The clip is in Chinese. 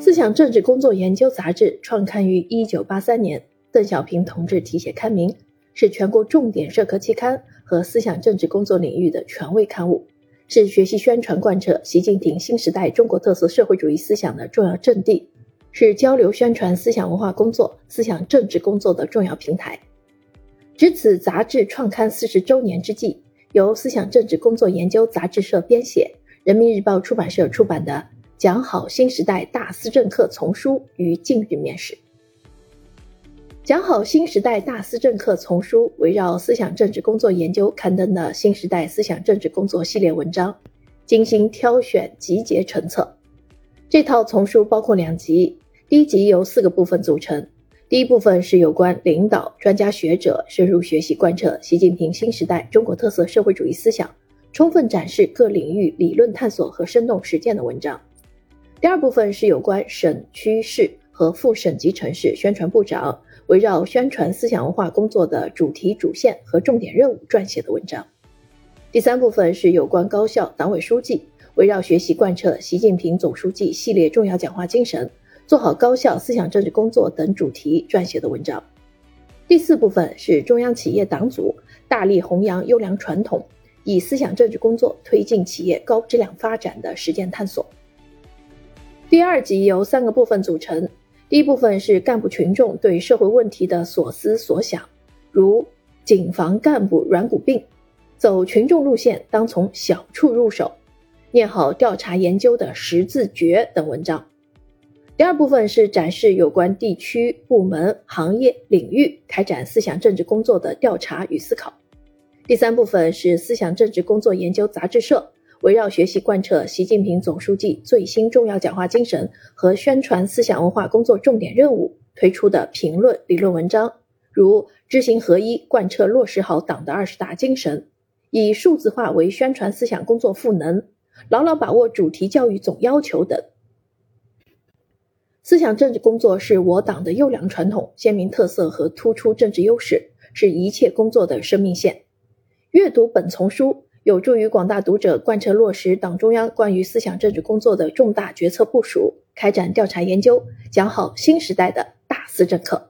思想政治工作研究杂志创刊于一九八三年，邓小平同志题写刊名，是全国重点社科期刊和思想政治工作领域的权威刊物，是学习宣传贯彻习近平新时代中国特色社会主义思想的重要阵地，是交流宣传思想文化工作、思想政治工作的重要平台。值此杂志创刊四十周年之际，由思想政治工作研究杂志社编写，人民日报出版社出版的。讲好新时代大思政课丛书于近日面世。讲好新时代大思政课丛书围绕思想政治工作研究刊登的新时代思想政治工作系列文章，精心挑选集结成册。这套丛书包括两集，第一集由四个部分组成。第一部分是有关领导、专家学者深入学习贯彻习近平新时代中国特色社会主义思想，充分展示各领域理论探索和生动实践的文章。第二部分是有关省区市和副省级城市宣传部长围绕宣传思想文化工作的主题主线和重点任务撰写的文章。第三部分是有关高校党委书记围绕学习贯彻习近平总书记系列重要讲话精神，做好高校思想政治工作等主题撰写的文章。第四部分是中央企业党组大力弘扬优良传统，以思想政治工作推进企业高质量发展的实践探索。第二集由三个部分组成，第一部分是干部群众对社会问题的所思所想，如谨防干部软骨病，走群众路线当从小处入手，念好调查研究的十字诀等文章。第二部分是展示有关地区、部门、行业、领域开展思想政治工作的调查与思考。第三部分是思想政治工作研究杂志社。围绕学习贯彻习近平总书记最新重要讲话精神和宣传思想文化工作重点任务推出的评论理论文章，如知行合一贯彻落实好党的二十大精神，以数字化为宣传思想工作赋能，牢牢把握主题教育总要求等。思想政治工作是我党的优良传统、鲜明特色和突出政治优势，是一切工作的生命线。阅读本丛书。有助于广大读者贯彻落实党中央关于思想政治工作的重大决策部署，开展调查研究，讲好新时代的大思政课。